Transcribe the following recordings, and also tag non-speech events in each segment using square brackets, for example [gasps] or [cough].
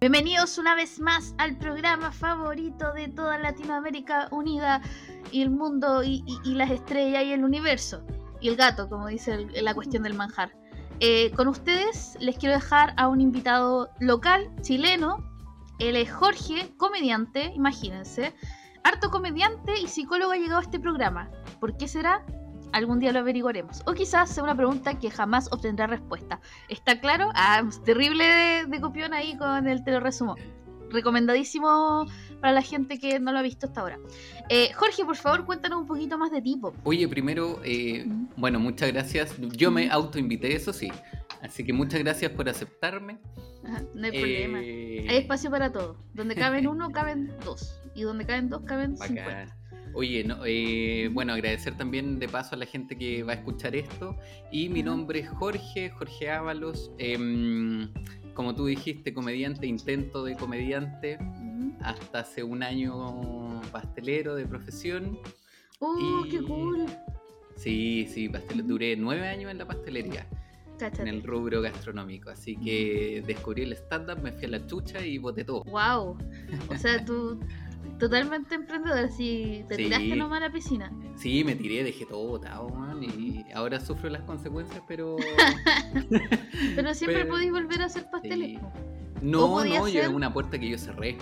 Bienvenidos una vez más al programa favorito de toda Latinoamérica unida y el mundo y, las estrellas y el universo. Y el gato, como dice la cuestión del manjar. Eh, con ustedes les quiero dejar a un invitado local, chileno. Él es Jorge, comediante, imagínense. Harto comediante y psicólogo ha llegado a este programa. ¿Por qué será? Algún día lo averiguaremos. O quizás sea una pregunta que jamás obtendrá respuesta. ¿Está claro? Ah, terrible de, copión ahí con el te lo resumo. Recomendadísimo para la gente que no lo ha visto hasta ahora. Eh, Jorge, por favor, cuéntanos un poquito más de tipo. Oye, primero, eh, bueno, muchas gracias. Yo me autoinvité, eso sí. Así que muchas gracias por aceptarme. no hay problema. Eh, hay espacio para todo. Donde caben [laughs] uno, caben dos. Y donde caben dos, caben cincuenta. Oye, no, eh, bueno, agradecer también de paso a la gente que va a escuchar esto. Y mi nombre es Jorge, Jorge Ábalos. Em, como tú dijiste, comediante, intento de comediante. Hasta hace un año pastelero de profesión. ¡Oh, qué cool! Sí, sí, pastel... duré nueve años en la pastelería. En el rubro gastronómico. Así que descubrí el stand-up, me fui a la chucha y boté todo. ¡Wow! O sea, [laughs] tú totalmente emprendedor, así te tiraste nomás a la piscina. Sí, me tiré, dejé todo botado, man, y ahora sufro las consecuencias, pero... [laughs] pero siempre podéis volver a hacer pasteles. No, no, yo en una puerta que yo cerré.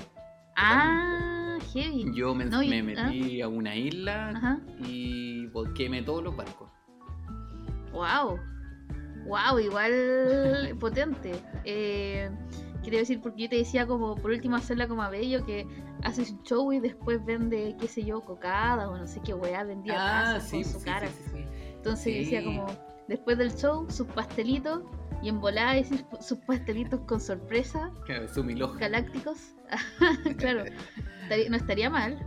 Ah, heavy. Yo me, metí ¿ah? a una isla y volquéme todos los barcos. Wow. Wow, igual potente. Eh, quería decir, porque yo te decía como, por último, hacerla como a Bello, que hace su show y después vende, qué sé yo, cocada o no sé qué weá, vendía ah, con su cara. Entonces decía como, después del show, sus pastelitos y en volada decir sus pastelitos con sorpresa. Claro, su Galácticos. [laughs] claro, no estaría mal.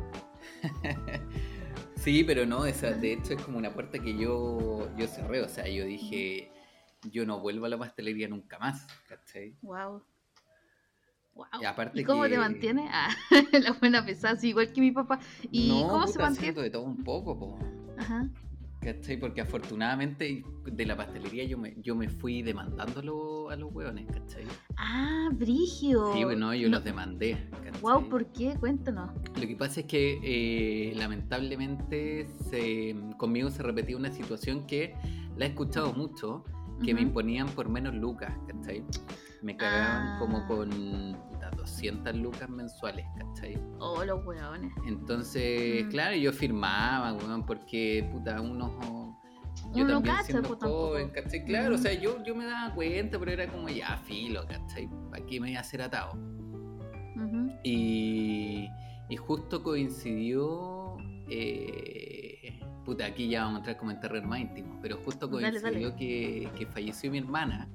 [laughs] sí, pero no, esa, de hecho es como una puerta que yo, yo cerré, o sea, yo dije, yo no vuelvo a la pastelería nunca más, ¿cachai? Wow. ¿Y, cómo te mantiene? Ah, [laughs] la buena pesada, igual que mi papá. ¿Y cómo se mantiene? de todo un poco, po. Ajá. ¿Cachai? Porque afortunadamente de la pastelería yo me, yo me fui demandándolo a los hueones, ¿cachai? Ah, Brigio. Sí, bueno, yo los demandé. ¿cachai? Wow, ¿por qué? Cuéntanos. Lo que pasa es que eh, lamentablemente se, conmigo se repetía una situación que la he escuchado mucho, que me imponían por menos lucas, ¿cachai? Me cagaban como ah. con 200 lucas mensuales, ¿cachai? Oh, los hueones. Entonces, mm. claro, yo firmaba, weón, porque, puta, uno... Yo uno también cacha, siendo pues, joven, ¿cachai? Claro, o sea, yo, yo me daba cuenta, pero era como, ya, filo, ¿cachai? Aquí me iba a hacer atado. y, y justo coincidió... Eh, puta, aquí ya vamos a entrar como en terreno más íntimo, pero justo coincidió Que, que falleció mi hermana.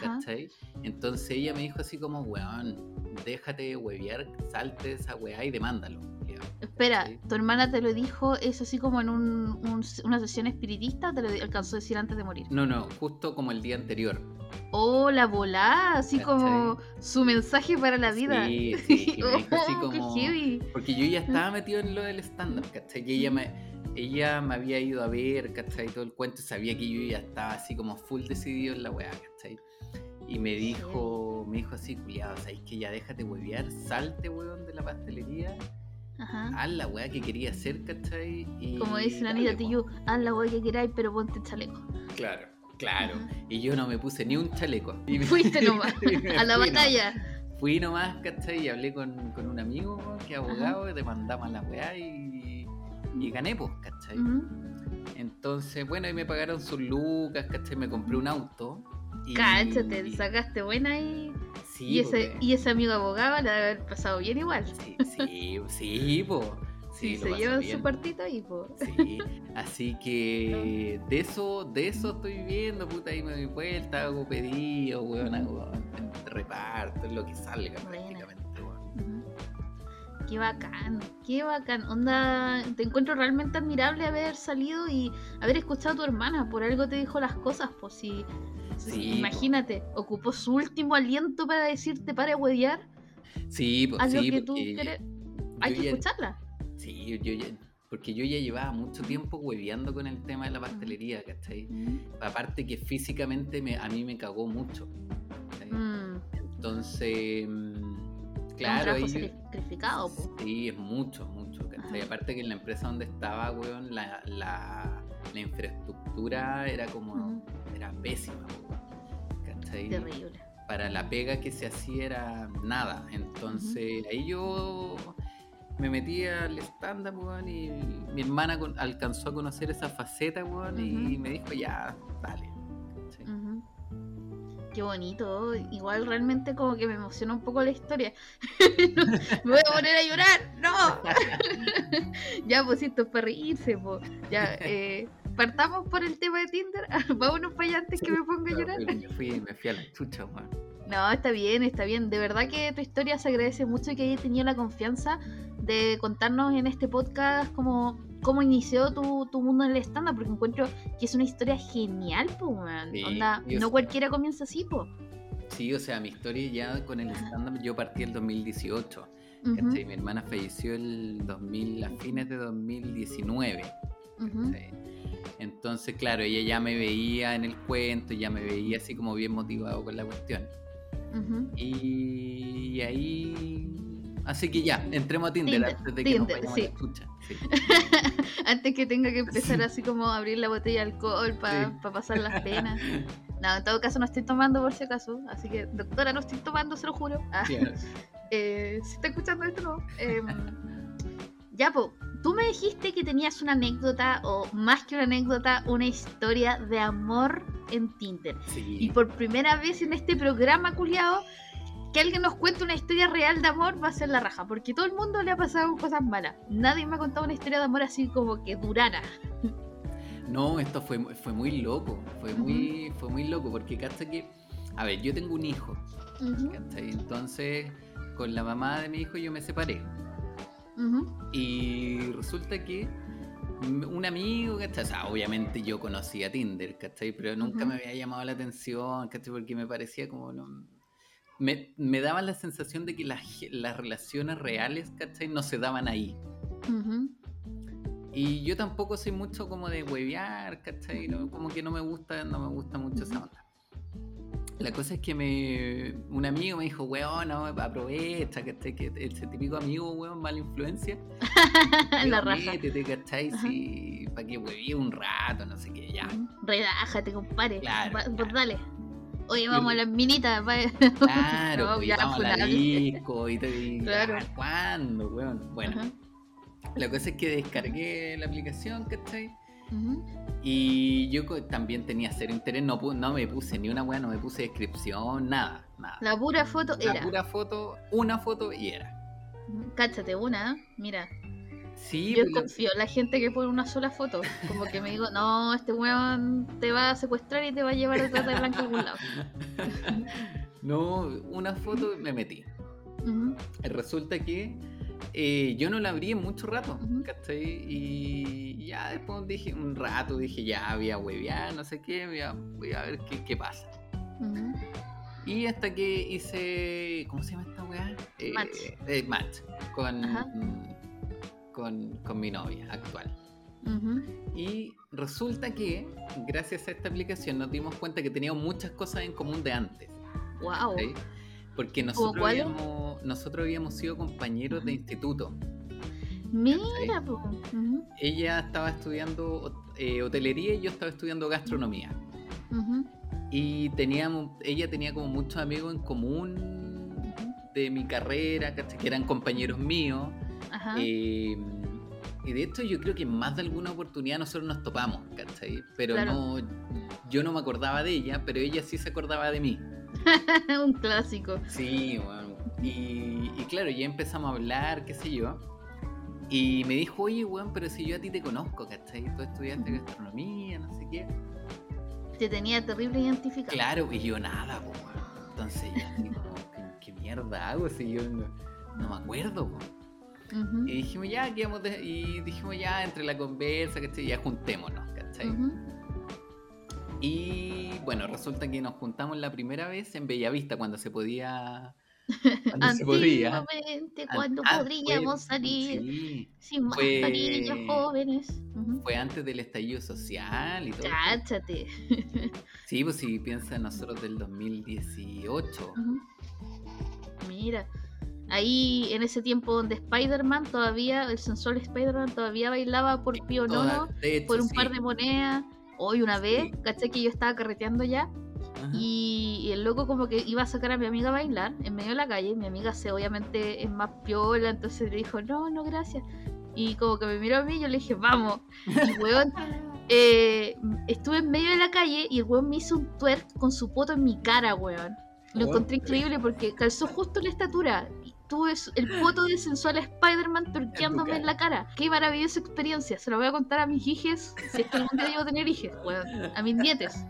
¿cachai? Entonces ella me dijo así como, weón, déjate huevear, salte esa weá y demándalo. Espera, ¿tu hermana te lo dijo, es así como en una sesión espiritista, te lo alcanzó a decir antes de morir? No, no, justo como el día anterior. Oh, la volá, así como su mensaje para la vida. Sí, [laughs] sí, me dijo así como... Porque yo ya estaba metido en lo del stand-up, ¿cachai? Y ella me, ella me había ido a ver, ¿cachai? Todo el cuento, sabía que yo ya estaba así como full decidido en la weá, ¿cachai? Y me dijo, me dijo así, culiado, ¿sabes que ya déjate huevear, salte, weón, de la pastelería. Ajá. Haz la weá que quería hacer, ¿cachai? Y Como dice la Anita Tiyu, haz la weá que queráis, pero ponte chaleco. Claro, claro. Y yo no me puse ni un chaleco. Y Fuiste [laughs] nomás, a la batalla. Fui nomás, ¿cachai? Y hablé con, con un amigo que es abogado, y demandamos la weá y, y gané, pues, ¿cachai? Entonces, bueno, y me pagaron sus lucas, ¿cachai? Me compré un auto Cáchate, sacaste buena y. y, ese, y ese amigo abogado le debe haber pasado bien igual. Sí, sí, sí, po. Sí, [laughs] se lleva su partito ahí, po. Sí, así que [laughs] de eso, de eso estoy viendo, puta, ahí me doy vuelta, hago pedido, weón, hago reparto, lo que salga prácticamente. Qué bacán, qué bacán. Onda, te encuentro realmente admirable haber salido y haber escuchado a tu hermana. Por algo te dijo las cosas, pues si Imagínate, ocupó su último aliento para decirte para huevear. Sí, pues, sí, que tú Hay que escucharla. Sí, yo ya, porque yo ya llevaba mucho tiempo hueveando con el tema de la pastelería, ¿cachai? Aparte que físicamente me, a mí me cagó mucho. Mm. Entonces, Claro, un sacrificado. Sí, es mucho, mucho. Y aparte que en la empresa donde estaba, weón, la, la, la infraestructura era como, era pésima, ¿cachai? Terrible. Para la pega que se hacía era nada. Entonces ahí yo me metí al stand-up, weón, y mi hermana alcanzó a conocer esa faceta, weón, y me dijo, ya, dale. Qué bonito, igual realmente como que me emociona un poco la historia. [laughs] me voy a poner a llorar, no. [laughs] ya, pues esto es para reírse, pues. Ya, eh, partamos por el tema de Tinder. [laughs] Vámonos para allá antes que me ponga a llorar. me, fui, me fui a la chucha. No, está bien, está bien. De verdad que tu historia se agradece mucho y que hayas tenido la confianza de contarnos en este podcast como cómo inició tu, tu mundo en el stand porque encuentro que es una historia genial, pues, Onda, no cualquiera comienza así, pues. Sí, o sea, mi historia ya con el stand-up, yo partí el 2018. Mi hermana falleció el 2000, a fines de 2019. Entonces, claro, ella ya me veía en el cuento, ya me veía así como bien motivado con la cuestión. y ahí Así que ya, entremos a Tinder, antes de que nos vayamos sí. [laughs] antes que tenga que empezar así como a abrir la botella de alcohol para pasar las penas. [laughs] No, en todo caso no estoy tomando por si acaso. Así que, doctora, no estoy tomando, se lo juro. Ah, [laughs] eh, si está escuchando esto, no. Em, ya, po, tú me dijiste que tenías una anécdota, o más que una anécdota, una historia de amor en Tinder. Y por primera vez en este programa, culiado, que alguien nos cuente una historia real de amor va a ser la raja, porque todo el mundo le ha pasado cosas malas. Nadie me ha contado una historia de amor así como que durara. No, esto fue, fue muy loco, fue muy, fue muy loco, porque hasta que, a ver, yo tengo un hijo, entonces con la mamá de mi hijo yo me separé. Y resulta que un amigo, ¿cachai? O sea, obviamente yo conocía Tinder, ¿cachai? Pero nunca me había llamado la atención, ¿cachai? Porque me parecía como, no, me, me daba la sensación de que las, las relaciones reales, ¿cachai? No se daban ahí. Y yo tampoco soy mucho como de huevear, ¿cachai? como que no me gusta, no me gusta mucho esa onda. La cosa es que me, un amigo me dijo, weón, no, aprovecha, ¿cachai? Que ese típico amigo, weón, mala influencia. [laughs] la raja. Métete, ¿cachai? Sí, para que huevee un rato, no sé qué, ya. Relájate, compadre. Claro, Pues dale. Oye, vamos a las minitas. [laughs] Claro, no, pues, vamos a la disco y, te, claro. ¿cuándo, weón? Bueno, la cosa es que descargué la aplicación, ¿cachai? Y yo también tenía cero interés, no, no me puse ni una weá, no me puse descripción, nada, nada. La pura foto era. La pura foto, una foto y era. Cáchate una, mira. Sí, yo pues, confío en la gente que pone una sola foto. Como que me digo, no, este weón te va a secuestrar y te va a llevar trata de blanco a algún lado. [laughs] no, una foto me metí. Resulta que eh, yo no la abrí en mucho rato, Y ya después dije, un rato, dije, ya voy a huevear, no sé qué, voy a, voy a ver qué, qué pasa. Y hasta que hice, ¿cómo se llama esta weá? Eh, match. Eh, match. Con con, con mi novia actual. Y resulta que, gracias a esta aplicación, nos dimos cuenta que teníamos muchas cosas en común de antes. ¡Wow! Porque nosotros habíamos, nosotros habíamos sido compañeros de instituto. Mira, Ella estaba estudiando eh, hotelería y yo estaba estudiando gastronomía. Y teníamos, ella tenía como muchos amigos en común de mi carrera, que eran compañeros míos. Em, y de hecho yo creo que en más de alguna oportunidad nosotros nos topamos, ¿cachai? Pero no, yo no me acordaba de ella, pero ella sí se acordaba de mí. [laughs] Un clásico. Sí, bueno. Y, claro, ya empezamos a hablar, qué sé yo. Y me dijo, oye, weón, pero si yo a ti te conozco, ¿cachai? Tú estudiaste gastronomía, no sé qué. Te tenía terrible identificado. Claro, y yo nada, weón. Entonces ya digo, ¿qué, mierda hago si yo no, no me acuerdo, weón? Y dijimos, ya, y dijimos, ya, entre la conversa, ¿cachai? Ya juntémonos, ¿cachai? Y bueno, resulta que nos juntamos la primera vez en Bellavista, cuando se podía. [laughs] Cuando se podía. cuando ah, podríamos salir sin mascarillas jóvenes. Fue antes del estallido social y todo. Cáchate. sí, pues si piensa nosotros del 2018. Mira. Ahí en ese tiempo donde Spider-Man todavía, el sensual Spider-Man todavía bailaba por Pío Nono, por un par de monedas. Hoy una vez, caché que yo estaba carreteando ya y, el loco como que iba a sacar a mi amiga a bailar en medio de la calle. Mi amiga se obviamente es más piola, entonces le dijo, no, no, gracias. Y como que me miró a mí, yo le dije, vamos. Y weón, [laughs] eh, estuve en medio de la calle y el weón me hizo un twerk con su poto en mi cara, weón. Lo encontré increíble porque calzó justo la estatura. Tuve el poto de sensual Spider-Man turqueándome en la cara. Qué maravillosa experiencia. Se lo voy a contar a mis hijes, si es que algún día llego a tener hijes, weón. A mis nietes.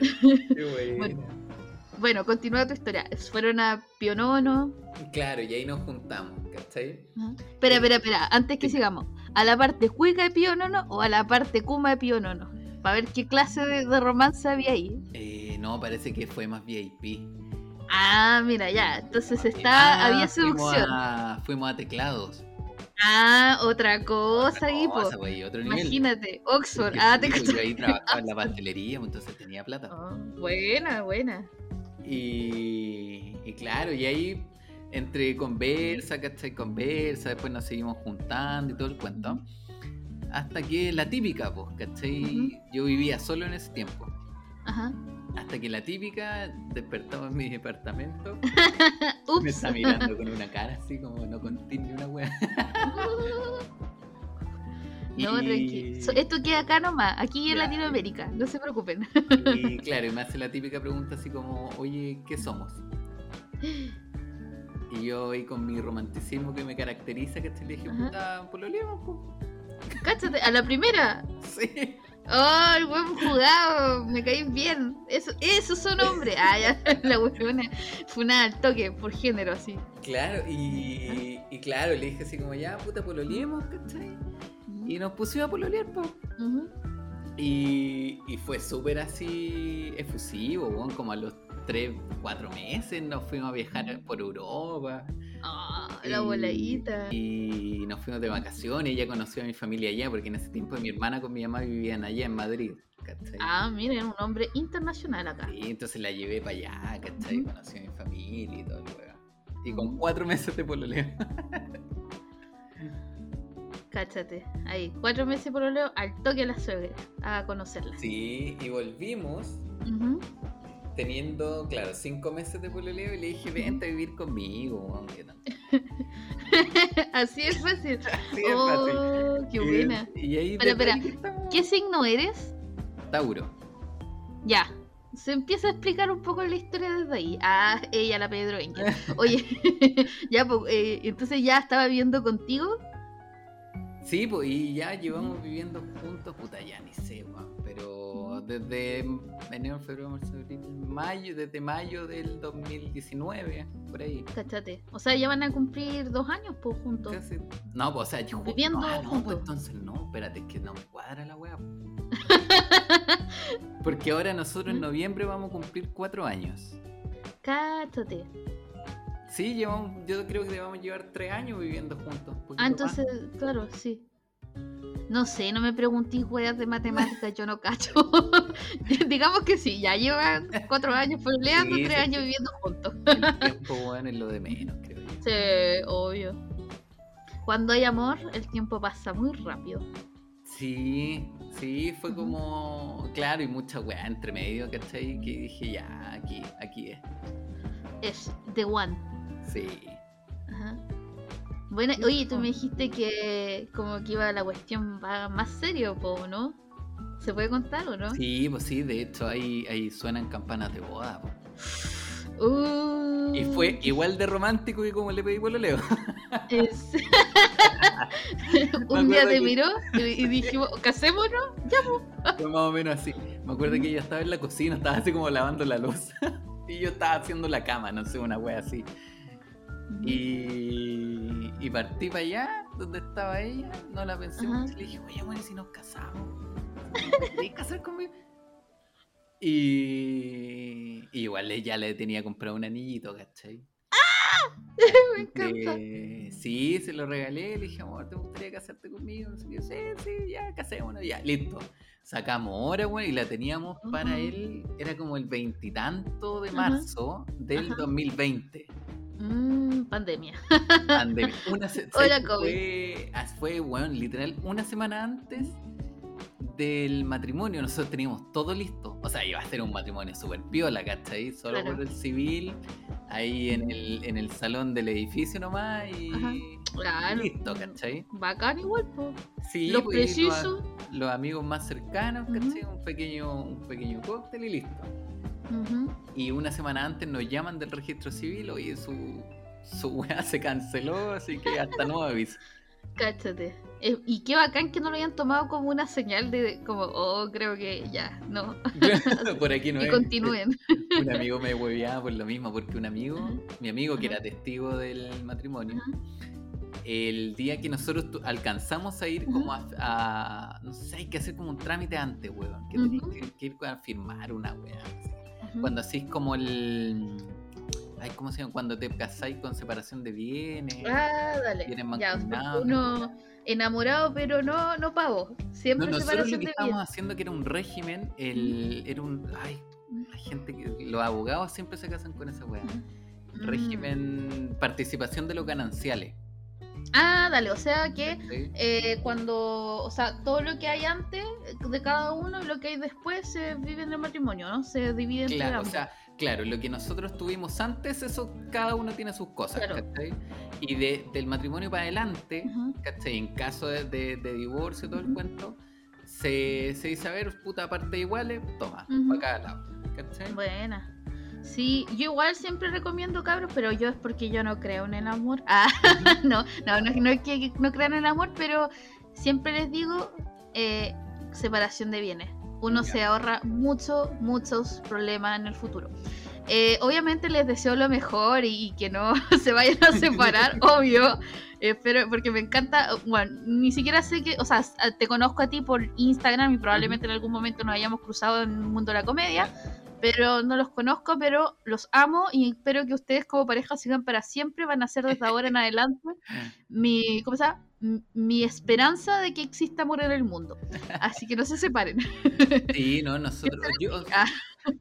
[laughs] Qué bueno. bueno. continúa tu historia. Fueron a Pionono. Claro, y ahí nos juntamos, ¿cachai? Espera, espera, espera. Antes que sigamos, ¿a la parte cuica de Pionono o a la parte kuma de Pionono? Para ver qué clase de, romance había ahí. Eh, no, parece que fue más VIP. Ah, mira, ya. Entonces está, ah, había seducción. Fuimos a, teclados. Ah, otra cosa, otra Imagínate, Oxford. Ah, te yo ahí trabajaba en la pastelería, pues, entonces tenía plata. [laughs] Oh, buena, buena. Y, y, claro, y ahí entre conversa, ¿cachai? Conversa, después nos seguimos juntando y todo el cuento. Hasta que la típica, pues, ¿cachai? Yo vivía solo en ese tiempo. Ajá. Hasta que la típica despertaba en mi departamento. [laughs] Me está mirando con una cara así como no contiene una wea. No, tranquilo. Esto queda acá nomás, aquí en Latinoamérica, no se preocupen. Y claro, y me hace la típica pregunta así como, oye, ¿qué somos? Y yo ahí con mi romanticismo que me caracteriza, que te dije, puta, pololeamos. Cáchate, a la primera. [laughs] Sí. ¡Oh, el buen jugado! Me caí bien. Eso, eso son hombres. Ah, ya, [laughs] la buena fue una al toque por género, así. Claro, y, y claro, le dije así como, ya, puta, pololeemos, ¿cachai? Y nos pusimos a pololear, po. y, y, fue súper así efusivo, como a los 3, 4 meses nos fuimos a viajar por Europa. Ah, la voladita. Y nos fuimos de vacaciones, ella conoció a mi familia allá, porque en ese tiempo mi hermana con mi mamá vivían allá en Madrid. ¿cachai? Ah, miren, un hombre internacional acá. Sí, entonces la llevé para allá, ¿cachai? Conocí a mi familia y todo el Y con cuatro meses de pololeo. Cáchate, ahí, cuatro meses de pololeo al toque a la suegra, a conocerla. Sí, y volvimos teniendo, claro, cinco meses de pololeo y le dije, vente a vivir conmigo. [laughs] Así es fácil. [laughs] Así es oh, qué buena. Y, ahí espera, ¿qué signo eres? Tauro. Ya. Se empieza a explicar un poco la historia desde ahí. Ah, ella, la Pedro Oye, [laughs] ya, pues, eh, entonces ya estaba viviendo contigo. Sí, pues, y ya llevamos viviendo juntos, puta, ya ni sé, pero desde enero, febrero, marzo, abril, mayo, desde mayo del 2019, por ahí. Cachate. O sea, ya van a cumplir dos años, pues, juntos. No, pues, o sea, yo viviendo ah, no, pues entonces no, espérate, es que no me cuadra la weá. Porque ahora nosotros en noviembre vamos a cumplir cuatro años. Cáchate. Sí, llevamos, yo creo que debamos llevar tres años viviendo juntos. Ah, entonces, claro, sí. No sé, no me preguntéis weas de matemáticas, yo no cacho. [laughs] Digamos que sí, ya llevan cuatro años peleando, tres años viviendo juntos. El [laughs] tiempo, bueno, es lo de menos, creo yo. Sí, obvio. Cuando hay amor, el tiempo pasa muy rápido. Sí, sí, fue como, claro, y mucha wea entre medio, ¿cachai? Que dije, ya, aquí, aquí es. Es The One. Sí. Ajá. Bueno, oye, tú me dijiste que como que iba la cuestión más serio, ¿no? ¿Se puede contar o no? Sí, pues sí, de hecho ahí, ahí suenan campanas de boda. Uh, y fue igual de romántico que como le pedí por lo leo. [laughs] [laughs] Un día te miró y dijimos, ¿casémonos? Ya. [laughs] Fue más o menos así. Me acuerdo que ella estaba en la cocina, estaba así como lavando la luz. y yo estaba haciendo la cama, no sé, una wea así. Y, y partí para allá, donde estaba ella, no la pensé mucho, le dije, oye, bueno, si nos casamos, ¿quieres casar conmigo? Y, y igual ya le tenía comprado un anillito, ¿cachai? ¡Ah! [laughs] Me encanta. sí, se lo regalé, le dije, amor, ¿te gustaría casarte conmigo? sí, sí, ya, casémonos, ya, listo. Sacamos hora, güey, y la teníamos para él, era como el veintitanto de marzo del 2020. Pandemia. Pandemia. [laughs] Una Hola, COVID. Fue, ah, fue, bueno, literal, una semana antes del matrimonio, nosotros teníamos todo listo. O sea, iba a ser un matrimonio súper piola, ¿cachai? Solo por el civil, ahí en el, en el salón del edificio nomás y listo, ¿cachai? Bacán igual, pues. Sí, lo pues, preciso. Los, amigos más cercanos, ¿cachai? un, pequeño, un pequeño cóctel y listo. Y una semana antes nos llaman del registro civil, oye, su, su weá se canceló, así que hasta nuevo aviso. [laughs] Cáchate. Eh, y qué bacán que no lo hayan tomado como una señal de como, oh, creo que ya, no. [laughs] por aquí [laughs] no y continúen. un amigo me hueveaba por lo mismo, porque un amigo, mi amigo que era testigo del matrimonio, el día que nosotros alcanzamos a ir como a, no sé, hay que hacer como un trámite antes, weón, que que, ir a firmar una weá. Cuando así es como el Ay, ¿cómo se llama? Cuando te casáis con separación de bienes. Ah, dale. ya, uno enamorado, pero no, no pago. Siempre no, nosotros lo que estábamos haciendo que era un régimen, el, era un. Ay, la gente que. Los abogados siempre se casan con esa weá. Régimen participación de los gananciales. Ah, dale, o sea que eh, cuando, o sea, todo lo que hay antes de cada uno y lo que hay después se vive en el matrimonio, ¿no? Se divide Claro, o sea, claro, lo que nosotros tuvimos antes, eso cada uno tiene sus cosas, ¿cachai? Y de, del matrimonio para adelante, ¿cachai? En caso de, divorcio y todo el cuento, se, se, dice, a ver, puta parte iguales, toma, para cada lado, ¿cachai? Buena. Sí, yo igual siempre recomiendo cabros, pero yo es porque yo no creo en el amor. [laughs] Ah, no, no, no, no es que no crean en el amor, pero siempre les digo eh, separación de bienes uno se ahorra mucho, muchos problemas en el futuro. Eh, obviamente les deseo lo mejor y, que no [laughs] se vayan a [laughs] separar, obvio. pero porque me encanta, bueno, ni siquiera sé que, o sea, te conozco a ti por Instagram y probablemente en algún momento nos hayamos cruzado en el mundo de la comedia, pero no los conozco, pero los amo y espero que ustedes como pareja sigan para siempre, van a ser desde ahora en adelante [laughs] mi, ¿cómo se llama? Mi esperanza de que exista amor en el mundo. Así que no se separen. [laughs] Sí, no, [laughs] nosotros. Yo,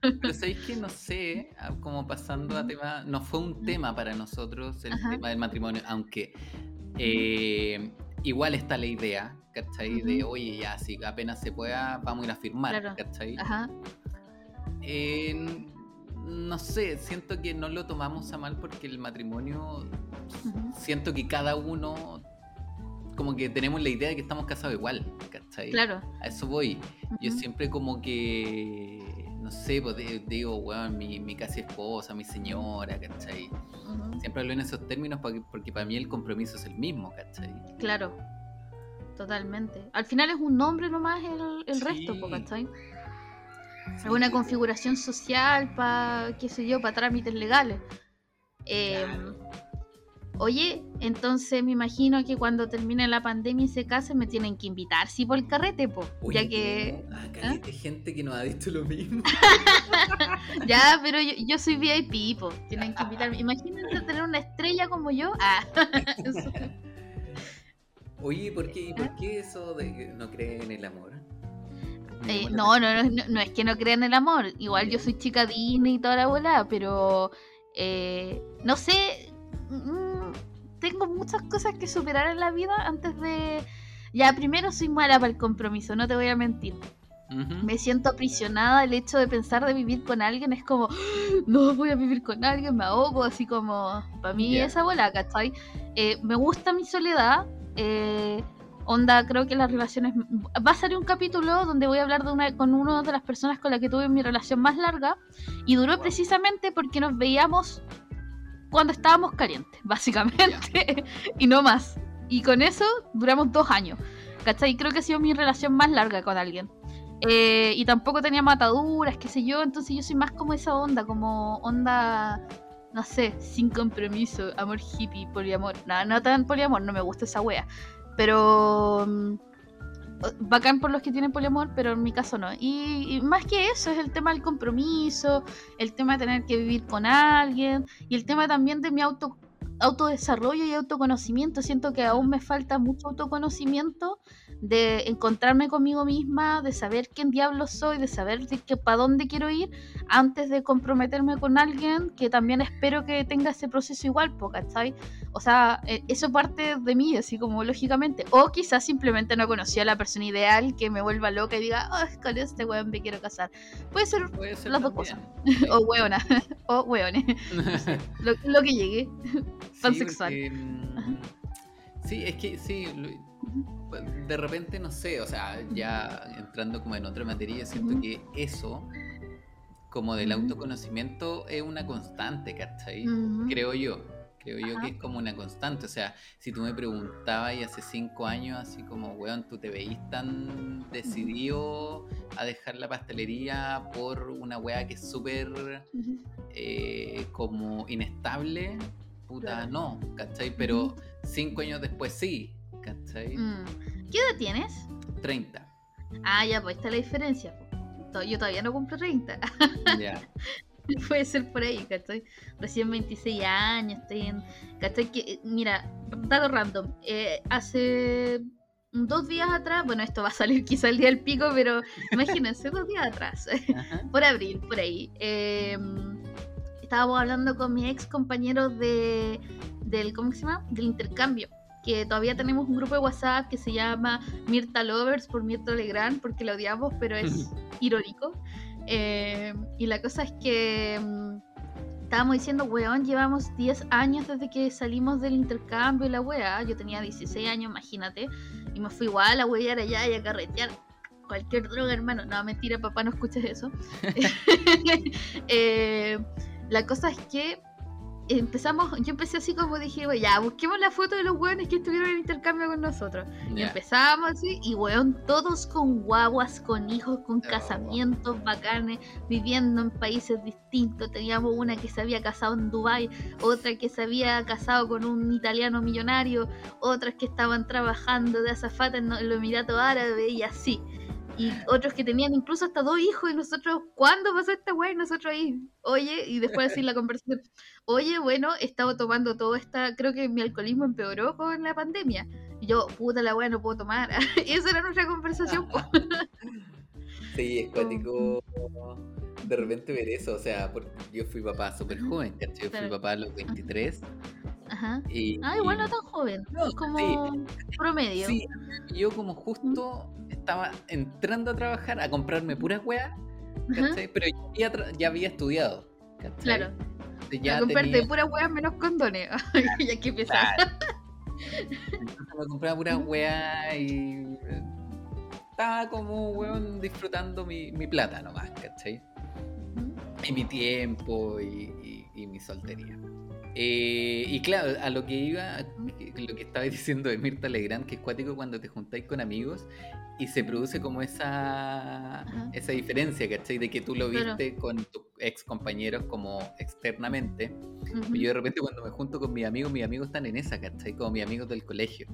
pero sabéis que no sé, ah, como pasando a tema, no fue un tema para nosotros el tema del matrimonio, aunque eh, igual está la idea, ¿cachai? De oye, ya, si apenas se pueda, vamos a ir a firmar, ¿cachai? Ajá. no sé, siento que no lo tomamos a mal porque el matrimonio, siento que cada uno como que tenemos la idea de que estamos casados igual, ¿cachai? Claro. A eso voy. Yo siempre como que, no sé, pues digo, weón, mi, mi casi esposa, mi señora, ¿cachai? Siempre hablo en esos términos porque, porque para mí el compromiso es el mismo, ¿cachai? Claro, totalmente. Al final es un nombre nomás el, el resto, ¿cachai? Es una configuración social para, qué sé yo, para trámites legales. Eh, Oye, entonces me imagino que cuando termine la pandemia y se case me tienen que invitar, sí, por el carrete, po. ya que. Ah, ¿Ah? hay gente que nos ha dicho lo mismo. [laughs] ya, pero yo, soy VIP, po. Tienen que invitarme. [laughs] Imagínense tener una estrella como yo. Ah. [laughs] Oye, ¿por qué, ¿por qué eso de que no creen en el amor? Eh, no, no, no, no, es que no crean en el amor. Igual yo soy chica Disney y toda la bola, pero eh, no sé. Mm, tengo muchas cosas que superar en la vida antes de... Ya, primero soy mala para el compromiso, no te voy a mentir. Me siento aprisionada el hecho de pensar de vivir con alguien. Es como, [gasps] no voy a vivir con alguien, me ahogo, así como, para mí esa bola, ¿cachai? Eh, me gusta mi soledad. Eh, onda, creo que las relaciones. Va a salir un capítulo donde voy a hablar de una, con una de las personas con las que tuve mi relación más larga. Y duró precisamente porque nos veíamos cuando estábamos calientes, básicamente, [laughs] y no más. Y con eso duramos dos años. ¿Cachai? Creo que ha sido mi relación más larga con alguien. Eh, y tampoco tenía mataduras, qué sé yo, entonces yo soy más como esa onda, como onda, no sé, sin compromiso, amor hippie, poliamor. Nada, no tan poliamor, no me gusta esa wea. Pero mm, bacán por los que tienen poliamor, pero en mi caso no. Y, más que eso, es el tema del compromiso, el tema de tener que vivir con alguien y el tema también de mi auto autodesarrollo y autoconocimiento. Siento que aún me falta mucho autoconocimiento de encontrarme conmigo misma, de saber quién diablo soy, de saber de que, para dónde quiero ir, antes de comprometerme con alguien que también espero que tenga ese proceso igual, ¿cachai? O sea, eh, eso parte de mí, así como lógicamente. O quizás simplemente no conocía a la persona ideal que me vuelva loca y diga, oh, con este weón me quiero casar. Puede ser, las dos cosas. [laughs] o weona, [laughs] o weones. [laughs] lo, que llegue. Pansexual. Mm, sí, es que sí, de repente no sé, o sea, ya entrando como en otra materia, siento que eso, como del autoconocimiento, es una constante, ¿cachai? Creo yo. Creo yo que es como una constante. O sea, si tú me preguntabas y hace cinco años, así como, weón, tú te veís tan decidido a dejar la pastelería por una weá que es súper eh, como inestable, puta, no, ¿cachai? Pero cinco años después sí, ¿cachai? Mm. ¿Qué edad tienes? 30. Ah, ya, pues está la diferencia. Yo todavía no cumplo 30. Ya. [laughs] Puede ser por ahí, ¿cachai? Recién 26 años, estoy en. ¿cachai? Que, mira, dato random. Eh, hace dos días atrás, bueno, esto va a salir quizá el día del pico, pero imagínense, dos días atrás, [laughs] por abril, por ahí. Em, estábamos hablando con mi ex compañero de, del, ¿cómo se llama? Del intercambio que todavía tenemos un grupo de WhatsApp que se llama Mirta Lovers por Mirta Legrand, porque lo odiamos, pero es [laughs] irónico. Eh, y la cosa es que mm, estábamos diciendo, weón, llevamos 10 años desde que salimos del intercambio y la weá. Yo tenía 16 años, imagínate. Y me fui igual a weyar allá y a carretear cualquier droga, hermano. No, mentira, papá, no escuches eso. [laughs] Eh, la cosa es que empezamos, yo empecé así como dije, ya, busquemos la foto de los weones que estuvieron en intercambio con nosotros. Y empezamos así, y weón, todos con guaguas, con hijos, con casamientos bacanes, viviendo en países distintos. Teníamos una que se había casado en Dubai, otra que se había casado con un italiano millonario, otras que estaban trabajando de azafata en los Emiratos Árabes y así y otros que tenían incluso hasta dos hijos y nosotros, ¿cuándo pasó esta weá? Y nosotros ahí, oye, y después así la conversación, oye, bueno, he estado tomando todo esta, creo que mi alcoholismo empeoró con la pandemia. Y yo, puta la weá, no puedo tomar. [laughs] y esa era nuestra conversación. [laughs] sí, es cuático de repente ver eso, o sea, porque yo fui papá súper joven, Yo fui papá a los 23. Ajá. Y, ah, igual no tan joven, es como promedio. Sí, yo como justo estaba entrando a trabajar a comprarme puras weas, Pero ya, ya, había estudiado, Claro. Ya a comprarte puras weas menos condones. [laughs] ya que pesar. Me compraba puras weas y eh, estaba como weón disfrutando mi, mi plata nomás, ¿cachai? Y mi tiempo y, y mi soltería. Eh, y claro, a lo que iba, lo que estaba [laughs] diciendo de Mirta Legrand, que es cuático cuando te juntáis con amigos y se produce como esa, esa diferencia, ¿cachai? De que tú lo viste con tus ex compañeros como externamente. Y yo de repente cuando me junto con mis amigos, mis amigos están en esa, ¿cachai? Como mis amigos del colegio.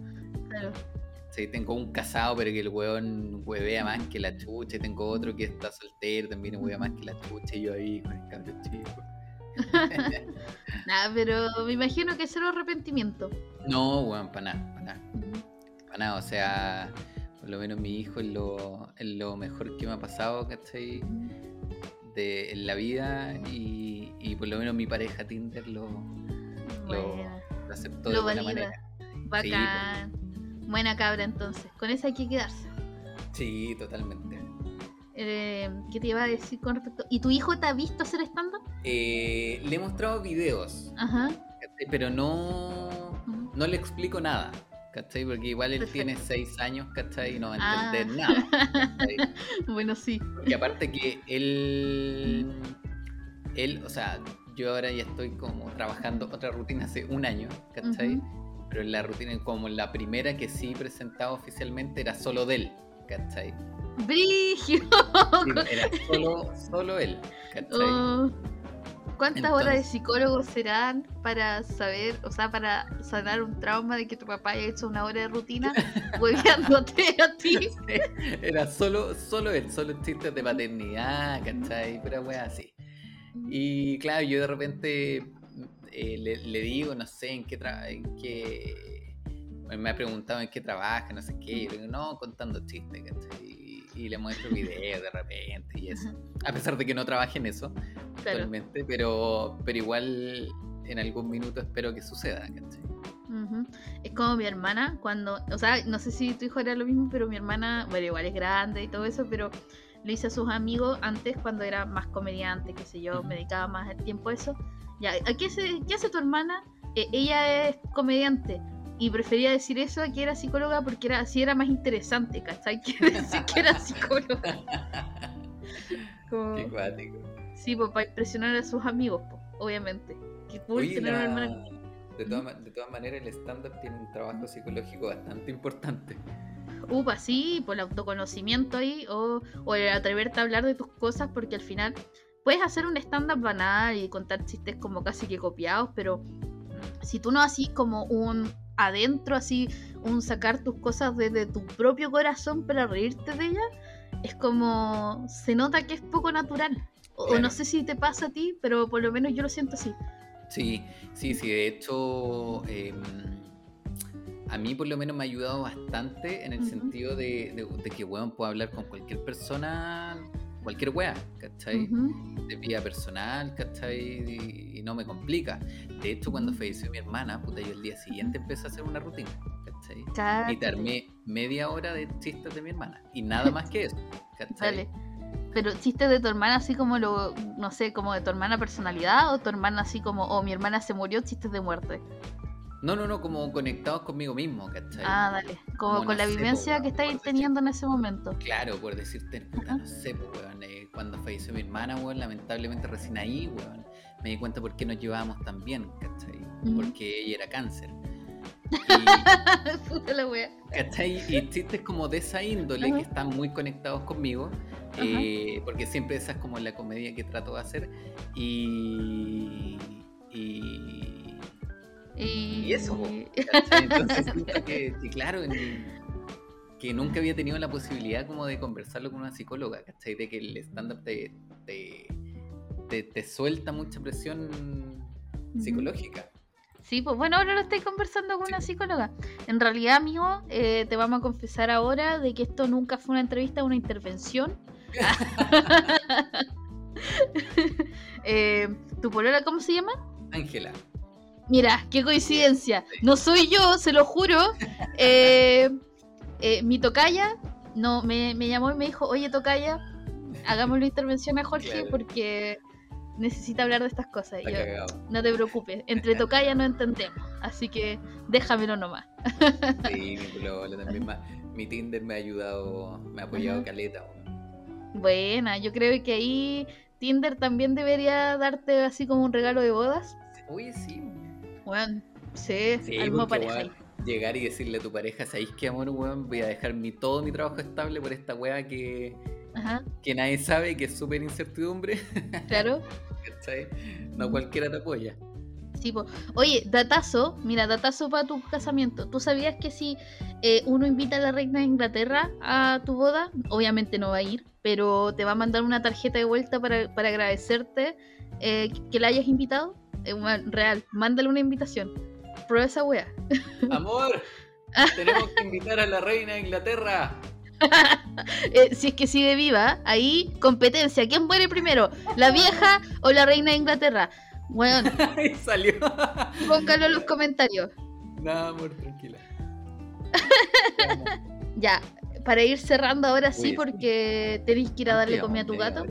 Claro. Sí, tengo un casado, pero que el weón huevea más que la chucha. Y tengo otro que está soltero, también huevea más que la chucha. Y yo ahí con el cabrón chico. [laughs] nada, pero me imagino que cero arrepentimiento. No, weón, para nada, para nada. Para nada, o sea, por lo menos mi hijo es lo, es lo mejor que me ha pasado, ¿cachai? De, en la vida y, y por lo menos mi pareja Tinder lo, lo, aceptó de buena manera. Bacán. Buena cabra entonces. Con esa hay que quedarse. Sí, totalmente. Eh, ¿Qué te iba a decir con respecto? ¿Y tu hijo te ha visto hacer stand-up? Eh, le he mostrado videos. Ajá. Pero no, no le explico nada. ¿Cachai? Porque igual él tiene seis años, ¿cachai? Y no va a entender ah. nada. [laughs] bueno, sí. Y aparte que él, él, o sea, yo ahora ya estoy como trabajando otra rutina hace un año, ¿cachai? Pero la rutina, como la primera que sí presentaba oficialmente era solo de él, ¿cachai? ¡Brigio! era solo, solo él. Oh. ¿Cuántas horas de psicólogo serán para saber, o sea, para sanar un trauma de que tu papá haya hecho una hora de rutina [laughs] hueveándote a ti? [laughs] Era solo, solo él, solo chistes de paternidad, ¿cachai? Pero wea así. Y claro, yo de repente eh, le, digo, no sé, en qué, en qué me ha preguntado en qué trabaja, no sé qué. Yo digo, no, contando chistes, ¿cachai? Y, le muestro videos de repente y eso. A pesar de que no trabaje en eso actualmente, pero, pero igual en algún minuto espero que suceda, ¿cachai? Es como mi hermana, cuando, o sea, no sé si tu hijo era lo mismo, pero mi hermana, bueno, igual es grande y todo eso, pero lo hice a sus amigos antes cuando era más comediante, qué sé yo, me dedicaba más tiempo a eso. Ya, qué, qué hace tu hermana? E, ella es comediante y prefería decir eso a que era psicóloga porque era así era más interesante, ¿cachai? [laughs] Que decir que era psicóloga. [laughs] Qué cuático. Sí, pues para impresionar a sus amigos, pues, obviamente. Que tener una hermana de, todas maneras, el stand-up tiene un trabajo psicológico bastante importante. Upa, sí, por el autoconocimiento ahí, o, o el atreverte a hablar de tus cosas, porque al final puedes hacer un stand-up banal y contar chistes como casi que copiados, pero si tú no así como un adentro, así un sacar tus cosas desde tu propio corazón para reírte de ellas, es como se nota que es poco natural. O, no sé si te pasa a ti, pero por lo menos yo lo siento así. Sí, sí, sí, de hecho, em, a mí por lo menos me ha ayudado bastante en el sentido de, que, weón, puedo hablar con cualquier persona, cualquier weá, ¿cachai? De vida personal, ¿cachai? Y, no me complica. De hecho, cuando falleció mi hermana, puta, yo el día siguiente empecé a hacer una rutina, ¿cachai? Y darme media hora de chistes de mi hermana, y nada más que eso, ¿cachai? Pero chistes de tu hermana así como lo, no sé, como de tu hermana personalidad o tu hermana así como, o mi hermana se murió, chistes de muerte. No, no, no, como conectados conmigo mismo, ¿cachai? Ah, dale. Como, con la vivencia que estáis teniendo en ese momento. Claro, por decirte, puta, no sé, pues, weón, eh, cuando falleció mi hermana, weón, lamentablemente recién ahí, weón, me di cuenta por qué nos llevábamos tan bien, ¿cachai? Porque ella era cáncer. [laughs] Puta la wea. ¿Cachai? Y chistes como de esa índole que están muy conectados conmigo, eh, porque siempre esa es como la comedia que trato de hacer. Y. Y. Y, eso, Entonces que, claro, que nunca había tenido la posibilidad como de conversarlo con una psicóloga, ¿cachai? De que el stand-up te, te, suelta mucha presión psicológica. Sí, pues bueno, ahora lo estoy conversando con una psicóloga. En realidad, amigo, eh, te vamos a confesar ahora de que esto nunca fue una entrevista, una intervención. [laughs] [laughs] eh, ¿Tu polola cómo se llama? Ángela. Mira, qué coincidencia. No soy yo, se lo juro. Eh, eh, mi tocaya no, me, llamó y me dijo, oye tocaya, hagamos la intervención a Jorge porque necesita hablar de estas cosas. no te preocupes, entre tocaya no entendemos, así que déjamelo nomás. sí, mi, mi Tinder me ha ayudado, me ha apoyado caleta. Buena, yo creo que ahí Tinder también debería darte así como un regalo de bodas. Uy, sí. Bueno, sí, sí pareja. llegar y decirle a tu pareja, ¿sabéis qué amor, weón? Voy a dejar mi, todo mi trabajo estable por esta weá que, que nadie sabe, que es súper incertidumbre. [laughs] Claro. No cualquiera te apoya. Sí, Oye, datazo, mira, datazo para tu casamiento. ¿Tú sabías que si eh, uno invita a la reina de Inglaterra a tu boda, obviamente no va a ir, pero te va a mandar una tarjeta de vuelta para, agradecerte eh, que la hayas invitado? Real, mándale una invitación. Prueba esa wea. Amor, [laughs] tenemos que invitar a la reina de Inglaterra. [laughs] Eh, si es que sigue viva, ahí competencia. ¿Quién muere primero? ¿La vieja o la reina de Inglaterra? Bueno, [laughs] salió. Póngalo en los comentarios. Nada, amor, tranquila. ya, para ir cerrando ahora sí, porque tenéis que ir a darle comida a tu gato.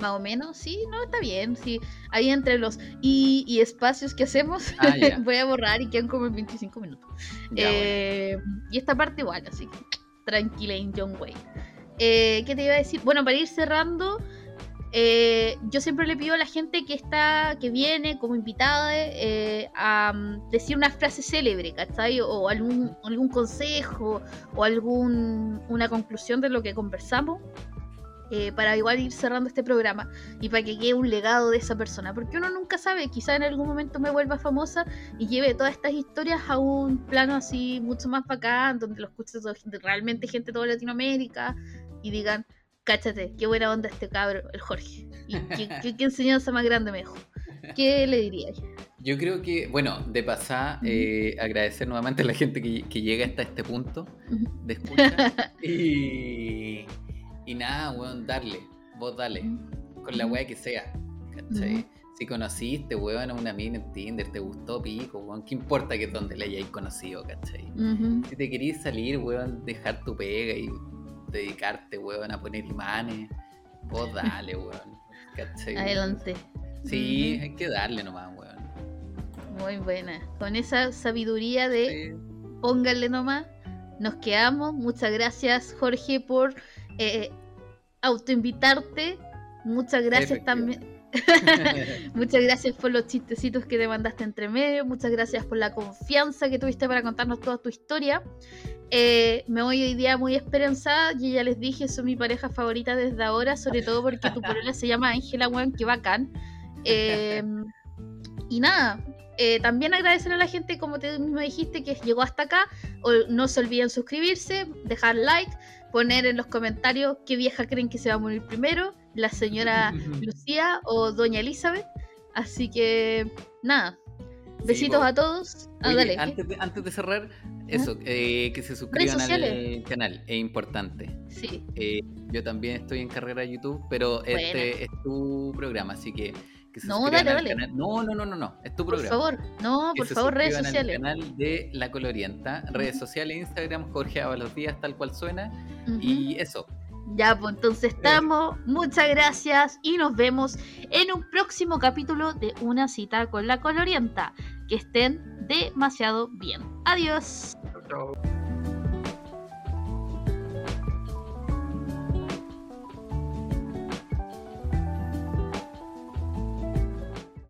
Más o menos, sí, no, está bien. Sí, ahí entre los y, espacios que hacemos, ah, [laughs] voy a borrar y quedan como 25 minutos. Eh, y esta parte igual, así que tranquila en John Wayne. Eh, ¿Qué te iba a decir? Bueno, para ir cerrando, eh, yo siempre le pido a la gente que está, que viene como invitada eh, a mm, decir una frase célebre, ¿cachai? O algún, algún consejo o algún, una conclusión de lo que conversamos. Eh, para igual ir cerrando este programa y para que quede un legado de esa persona, porque uno nunca sabe, quizá en algún momento me vuelva famosa y lleve todas estas historias a un plano así mucho más bacán, donde lo escuche realmente gente de toda Latinoamérica y digan, cáchate, qué buena onda este cabro, el Jorge, y qué, [laughs] enseñanza más grande me dejó. ¿Qué le diría? Yo creo que, bueno, de pasar, eh, agradecer nuevamente a la gente que, llega hasta este punto de escucha. [laughs] y, y nada, weón, darle, vos dale, con la weá que sea, ¿cachai? Si conociste, weón, a una mina en Tinder, te gustó pico, weón, ¿qué importa que es donde la hayáis conocido, cachai? Si te querís salir, weón, dejar tu pega y dedicarte, weón, a poner imanes, vos dale, [laughs] weón, ¿cachai? Adelante. Sí, hay que darle nomás, weón. Muy buena. Con esa sabiduría de pónganle nomás, nos quedamos. Muchas gracias, Jorge, por eh, autoinvitarte. Muchas gracias también [laughs] muchas gracias por los chistecitos que te mandaste entre medio. Muchas gracias por la confianza que tuviste para contarnos toda tu historia. Eh, me voy hoy día muy esperanzada. Y ya les dije, soy mi pareja favorita desde ahora, sobre todo porque tu pareja se llama Ángela, weón, que bacán. [laughs] Em, y nada, eh, también agradecer a la gente, como te mismo dijiste, que llegó hasta acá. O no se olviden suscribirse, dejar like, poner en los comentarios qué vieja creen que se va a morir primero la señora [laughs] Lucía o doña Elizabeth. Así que nada. Besitos a todos. Ah, antes, de, antes, de, cerrar, eso, eh, que se suscriban al canal, es importante. Sí. Eh, yo también estoy en carrera de YouTube, pero este es tu programa, así que que se no, dale, dale. Canal. No, no, no, no, no, es tu programa. Por favor, no, por favor, redes sociales. Al canal de La Colorienta, redes sociales, Instagram, Jorge los días, tal cual suena. Y eso, ya, pues entonces estamos. Muchas gracias y nos vemos en un próximo capítulo de Una cita con la colorienta. Que estén demasiado bien. Adiós. Chau, chau.